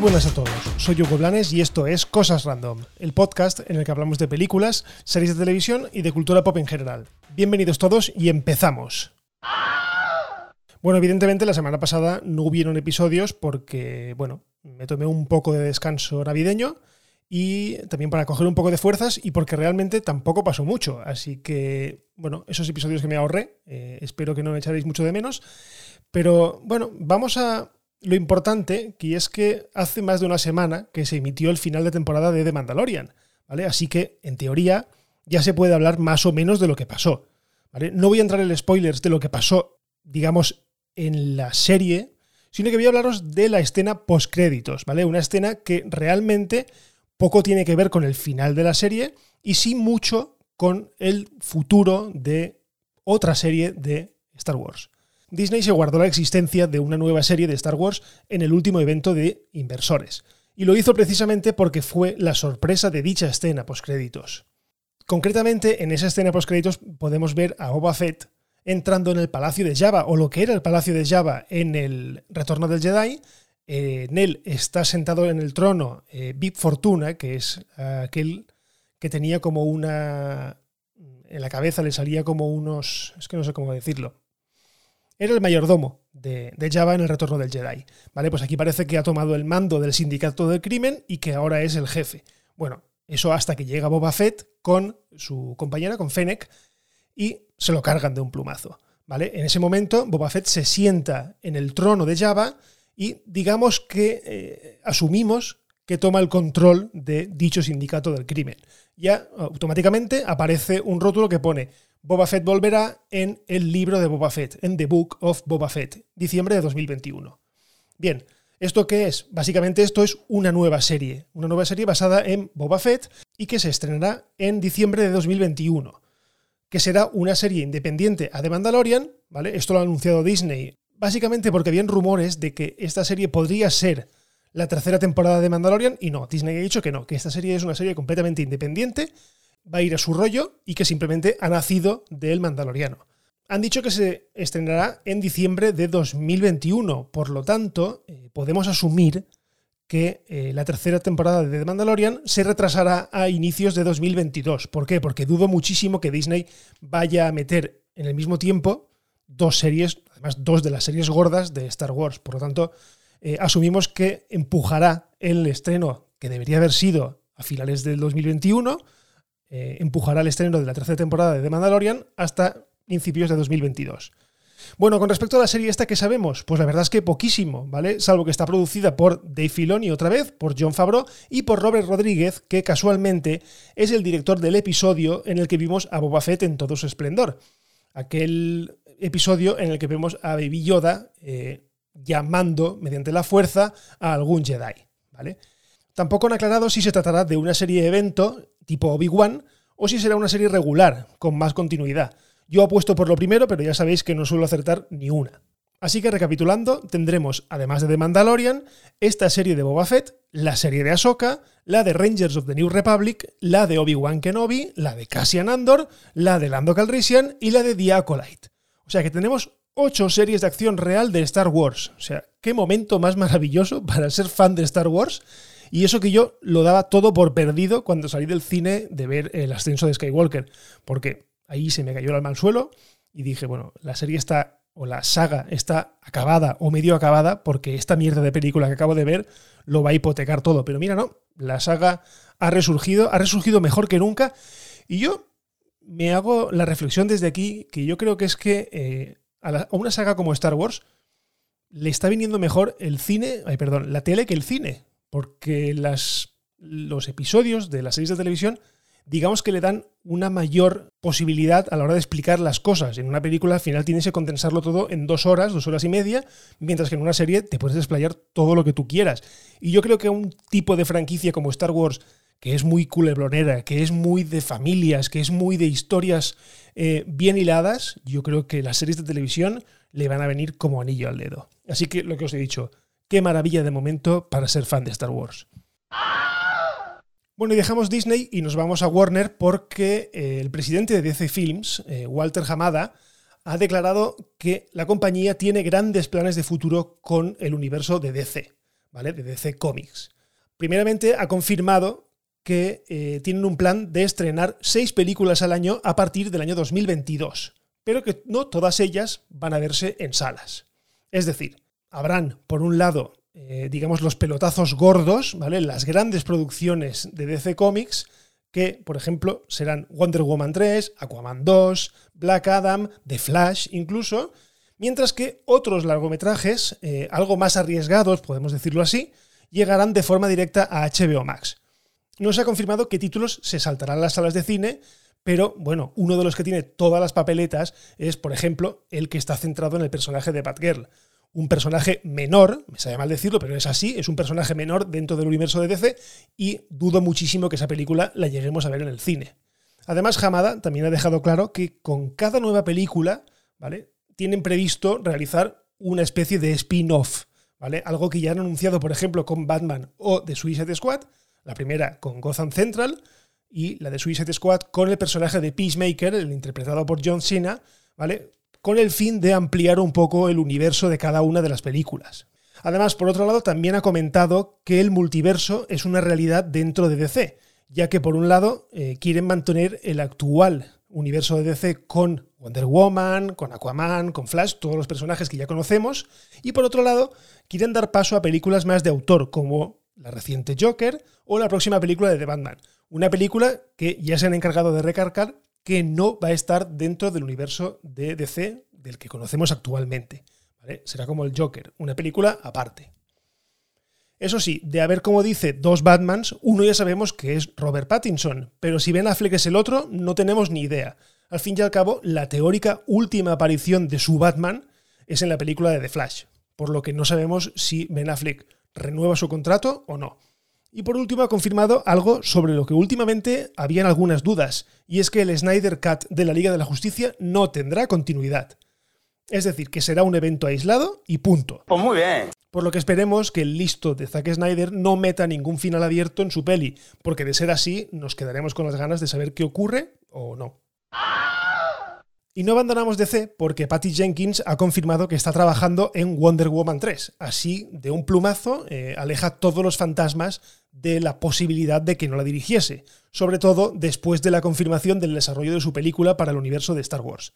Buenas a todos, soy Hugo Blanes y esto es Cosas Random, el podcast en el que hablamos de películas, series de televisión y de cultura pop en general. Bienvenidos todos y empezamos. Bueno, evidentemente la semana pasada no hubieron episodios porque, bueno, me tomé un poco de descanso navideño y también para coger un poco de fuerzas y porque realmente tampoco pasó mucho. Así que, bueno, esos episodios que me ahorré, eh, espero que no me echaréis mucho de menos. Pero bueno, vamos a lo importante, que es que hace más de una semana que se emitió el final de temporada de The Mandalorian, ¿vale? Así que, en teoría, ya se puede hablar más o menos de lo que pasó. No voy a entrar en spoilers de lo que pasó, digamos, en la serie, sino que voy a hablaros de la escena post-créditos, ¿vale? Una escena que realmente poco tiene que ver con el final de la serie y sí mucho con el futuro de otra serie de Star Wars. Disney se guardó la existencia de una nueva serie de Star Wars en el último evento de inversores, y lo hizo precisamente porque fue la sorpresa de dicha escena postcréditos. Concretamente, en esa escena postcréditos podemos ver a Boba Fett entrando en el Palacio de Java, o lo que era el Palacio de Java en el Retorno del Jedi. Eh, en él está sentado en el trono eh, Bib Fortuna, que es aquel que tenía como una... En la cabeza le salía como unos... Es que no sé cómo decirlo era el mayordomo de, Java en el retorno del Jedi. ¿Vale? Pues aquí parece que ha tomado el mando del sindicato del crimen y que ahora es el jefe. Bueno, eso hasta que llega Boba Fett con su compañera, con Fennec, y se lo cargan de un plumazo. ¿Vale? En ese momento, Boba Fett se sienta en el trono de Java y digamos que eh, asumimos que toma el control de dicho sindicato del crimen. Ya automáticamente aparece un rótulo que pone Boba Fett volverá en el libro de Boba Fett, en The Book of Boba Fett, diciembre de 2021. Bien, ¿esto qué es? Básicamente esto es una nueva serie, una nueva serie basada en Boba Fett y que se estrenará en diciembre de 2021, que será una serie independiente a The Mandalorian, ¿vale? Esto lo ha anunciado Disney, básicamente porque habían rumores de que esta serie podría ser la tercera temporada de Mandalorian y no, Disney ha dicho que no, que esta serie es una serie completamente independiente va a ir a su rollo y que simplemente ha nacido del Mandaloriano. Han dicho que se estrenará en diciembre de 2021, por lo tanto, eh, podemos asumir que eh, la tercera temporada de The Mandalorian se retrasará a inicios de 2022. ¿Por qué? Porque dudo muchísimo que Disney vaya a meter en el mismo tiempo dos series, además dos de las series gordas de Star Wars. Por lo tanto, eh, asumimos que empujará el estreno que debería haber sido a finales del 2021 eh, empujará el estreno de la tercera temporada de The Mandalorian hasta principios de 2022. Bueno, con respecto a la serie esta, ¿qué sabemos? Pues la verdad es que poquísimo, ¿vale? Salvo que está producida por Dave Filoni otra vez, por John Favreau y por Robert Rodríguez, que casualmente es el director del episodio en el que vimos a Boba Fett en todo su esplendor. Aquel episodio en el que vemos a Baby Yoda eh, llamando mediante la fuerza a algún Jedi, ¿vale? Tampoco han aclarado si se tratará de una serie de evento tipo Obi-Wan, o si será una serie regular, con más continuidad. Yo apuesto por lo primero, pero ya sabéis que no suelo acertar ni una. Así que recapitulando, tendremos, además de The Mandalorian, esta serie de Boba Fett, la serie de Ahsoka, la de Rangers of the New Republic, la de Obi-Wan Kenobi, la de Cassian Andor, la de Lando Calrissian y la de The Acolyte. O sea que tenemos ocho series de acción real de Star Wars. O sea, qué momento más maravilloso para ser fan de Star Wars y eso que yo lo daba todo por perdido cuando salí del cine de ver el ascenso de Skywalker, porque ahí se me cayó el alma al suelo y dije, bueno, la serie está, o la saga está acabada o medio acabada, porque esta mierda de película que acabo de ver lo va a hipotecar todo. Pero mira, no, la saga ha resurgido, ha resurgido mejor que nunca. Y yo me hago la reflexión desde aquí, que yo creo que es que eh, a, una saga como Star Wars le está viniendo mejor el cine, ay, perdón, la tele que el cine porque las, los episodios de las series de televisión, digamos que le dan una mayor posibilidad a la hora de explicar las cosas. En una película al final tienes que condensarlo todo en dos horas, dos horas y media, mientras que en una serie te puedes desplayar todo lo que tú quieras. Y yo creo que un tipo de franquicia como Star Wars, que es muy culeblonera, que es muy de familias, que es muy de historias eh, bien hiladas, yo creo que las series de televisión le van a venir como anillo al dedo. Así que lo que os he dicho, Qué maravilla de momento para ser fan de Star Wars. Bueno, y dejamos Disney y nos vamos a Warner porque eh, el presidente de DC Films, eh, Walter Hamada, ha declarado que la compañía tiene grandes planes de futuro con el universo de DC. ¿vale? De DC Comics. Primeramente ha confirmado que eh, tienen un plan de estrenar seis películas al año a partir del año 2022, pero que no todas ellas van a verse en salas. Es decir, habrán, por un lado, eh, digamos, los pelotazos gordos, ¿vale? Las grandes producciones de DC Comics, que, por ejemplo, serán Wonder Woman 3, Aquaman 2, Black Adam, The Flash incluso, mientras que otros largometrajes, eh, algo más arriesgados, podemos decirlo así, llegarán de forma directa a HBO Max. No se ha confirmado qué títulos se saltarán las salas de cine, pero bueno, uno de los que tiene todas las papeletas es, por ejemplo, el que está centrado en el personaje de Batgirl un personaje menor, me sale mal decirlo, pero es así, es un personaje menor dentro del universo de DC y dudo muchísimo que esa película la lleguemos a ver en el cine. Además, Hamada también ha dejado claro que con cada nueva película, ¿vale? Tienen previsto realizar una especie de spin-off, ¿vale? Algo que ya han anunciado, por ejemplo, con Batman o The Suicide Squad, la primera con Gotham Central y la de Suicide Squad con el personaje de Peacemaker, el interpretado por John Cena, ¿vale? Con el fin de ampliar un poco el universo de cada una de las películas. Además, por otro lado, también ha comentado que el multiverso es una realidad dentro de DC, ya que por un lado eh, quieren mantener el actual universo de DC con Wonder Woman, con Aquaman, con Flash, todos los personajes que ya conocemos, y por otro lado, quieren dar paso a películas más de autor, como la reciente Joker o la próxima película de The Batman. Una película que ya se han encargado de recargar que no va a estar dentro del universo de DC del que conocemos actualmente. Será como el Joker, una película aparte. Eso sí, de haber, como dice, dos Batmans, uno ya sabemos que es Robert Pattinson, pero si Ben Affleck es el otro, no tenemos ni idea. Al fin y al cabo, la teórica última aparición de su Batman es en la película de The Flash, por lo que no sabemos si Ben Affleck renueva su contrato o no. Y por último ha confirmado algo sobre lo que últimamente habían algunas dudas, y es que el Snyder Cut de la Liga de la Justicia no tendrá continuidad. Es decir, que será un evento aislado y punto. Pues muy bien. Por lo que esperemos que el listo de Zack Snyder no meta ningún final abierto en su peli, porque de ser así nos quedaremos con las ganas de saber qué ocurre o no. Y no abandonamos DC porque Patty Jenkins ha confirmado que está trabajando en Wonder Woman 3. Así, de un plumazo, eh, aleja todos los fantasmas de la posibilidad de que no la dirigiese, sobre todo después de la confirmación del desarrollo de su película para el universo de Star Wars.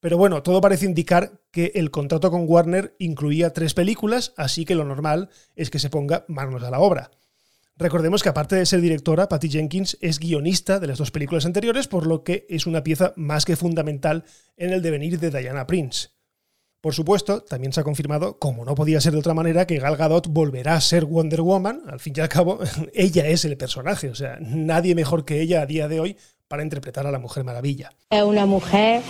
Pero bueno, todo parece indicar que el contrato con Warner incluía tres películas, así que lo normal es que se ponga manos a la obra. Recordemos que aparte de ser directora, Patty Jenkins es guionista de las dos películas anteriores, por lo que es una pieza más que fundamental en el devenir de Diana Prince. Por supuesto, también se ha confirmado, como no podía ser de otra manera, que Gal Gadot volverá a ser Wonder Woman. Al fin y al cabo, ella es el personaje, o sea, nadie mejor que ella a día de hoy para interpretar a la Mujer Maravilla. Es una mujer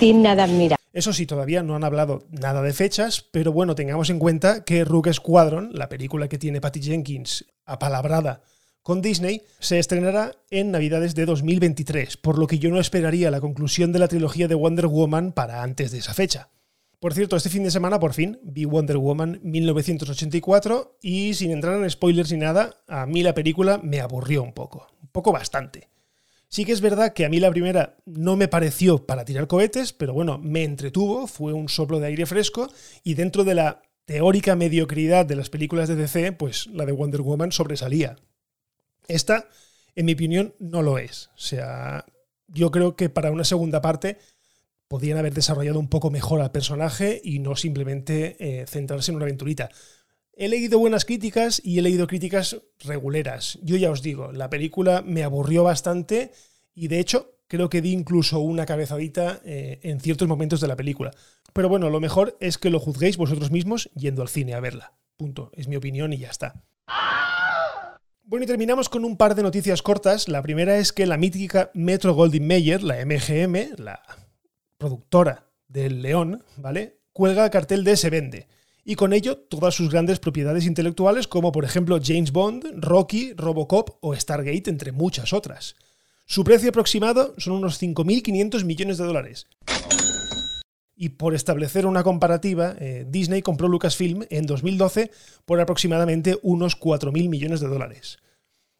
digna de admirar. Eso sí, todavía no han hablado nada de fechas, pero bueno, tengamos en cuenta que Rogue Squadron, la película que tiene Patty Jenkins apalabrada con Disney, se estrenará en Navidades de 2023, por lo que yo no esperaría la conclusión de la trilogía de Wonder Woman para antes de esa fecha. Por cierto, este fin de semana por fin vi Wonder Woman 1984 y sin entrar en spoilers ni nada, a mí la película me aburrió un poco, un poco bastante. Sí que es verdad que a mí la primera no me pareció para tirar cohetes, pero bueno, me entretuvo, fue un soplo de aire fresco y dentro de la teórica mediocridad de las películas de DC, pues la de Wonder Woman sobresalía. Esta, en mi opinión, no lo es. O sea, yo creo que para una segunda parte podían haber desarrollado un poco mejor al personaje y no simplemente eh, centrarse en una aventurita. He leído buenas críticas y he leído críticas reguleras. Yo ya os digo, la película me aburrió bastante y de hecho creo que di incluso una cabezadita eh, en ciertos momentos de la película. Pero bueno, lo mejor es que lo juzguéis vosotros mismos yendo al cine a verla. Punto. Es mi opinión y ya está. Bueno, y terminamos con un par de noticias cortas. La primera es que la mítica Metro Goldwyn Mayer, la MGM, la productora del León, ¿vale? Cuelga el cartel de Se vende. Y con ello todas sus grandes propiedades intelectuales como por ejemplo James Bond, Rocky, Robocop o Stargate, entre muchas otras. Su precio aproximado son unos 5.500 millones de dólares. Y por establecer una comparativa, eh, Disney compró Lucasfilm en 2012 por aproximadamente unos 4.000 millones de dólares.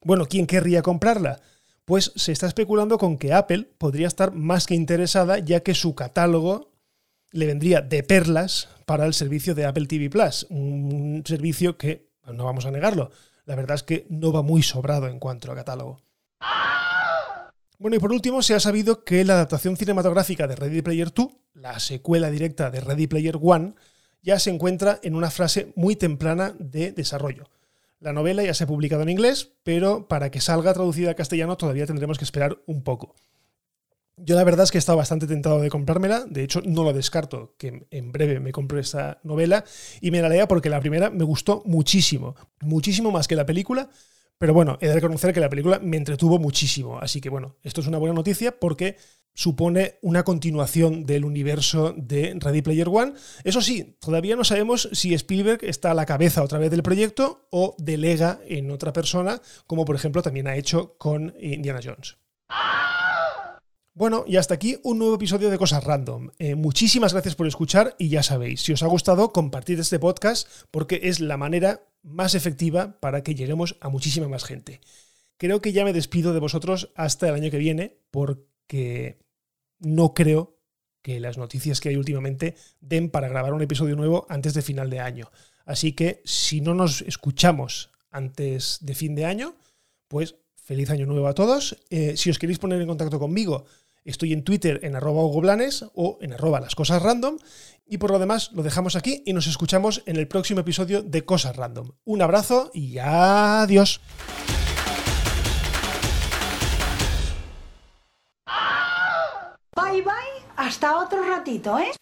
Bueno, ¿quién querría comprarla? pues se está especulando con que Apple podría estar más que interesada ya que su catálogo le vendría de perlas para el servicio de Apple TV Plus, un servicio que no vamos a negarlo. La verdad es que no va muy sobrado en cuanto a catálogo. Bueno, y por último, se ha sabido que la adaptación cinematográfica de Ready Player 2, la secuela directa de Ready Player 1, ya se encuentra en una fase muy temprana de desarrollo. La novela ya se ha publicado en inglés, pero para que salga traducida al castellano todavía tendremos que esperar un poco. Yo la verdad es que he estado bastante tentado de comprármela, de hecho no lo descarto, que en breve me compre esta novela. Y me la lea porque la primera me gustó muchísimo, muchísimo más que la película, pero bueno, he de reconocer que la película me entretuvo muchísimo, así que bueno, esto es una buena noticia porque supone una continuación del universo de Ready Player One. Eso sí, todavía no sabemos si Spielberg está a la cabeza otra vez del proyecto o delega en otra persona, como por ejemplo también ha hecho con Indiana Jones. Bueno, y hasta aquí un nuevo episodio de Cosas Random. Eh, muchísimas gracias por escuchar y ya sabéis, si os ha gustado, compartid este podcast porque es la manera más efectiva para que lleguemos a muchísima más gente. Creo que ya me despido de vosotros hasta el año que viene porque no creo que las noticias que hay últimamente den para grabar un episodio nuevo antes de final de año. Así que si no nos escuchamos antes de fin de año, pues feliz año nuevo a todos. Eh, si os queréis poner en contacto conmigo, Estoy en Twitter en arroba o en arroba las cosas random. Y por lo demás, lo dejamos aquí y nos escuchamos en el próximo episodio de Cosas Random. Un abrazo y adiós. Bye bye, hasta otro ratito, ¿eh?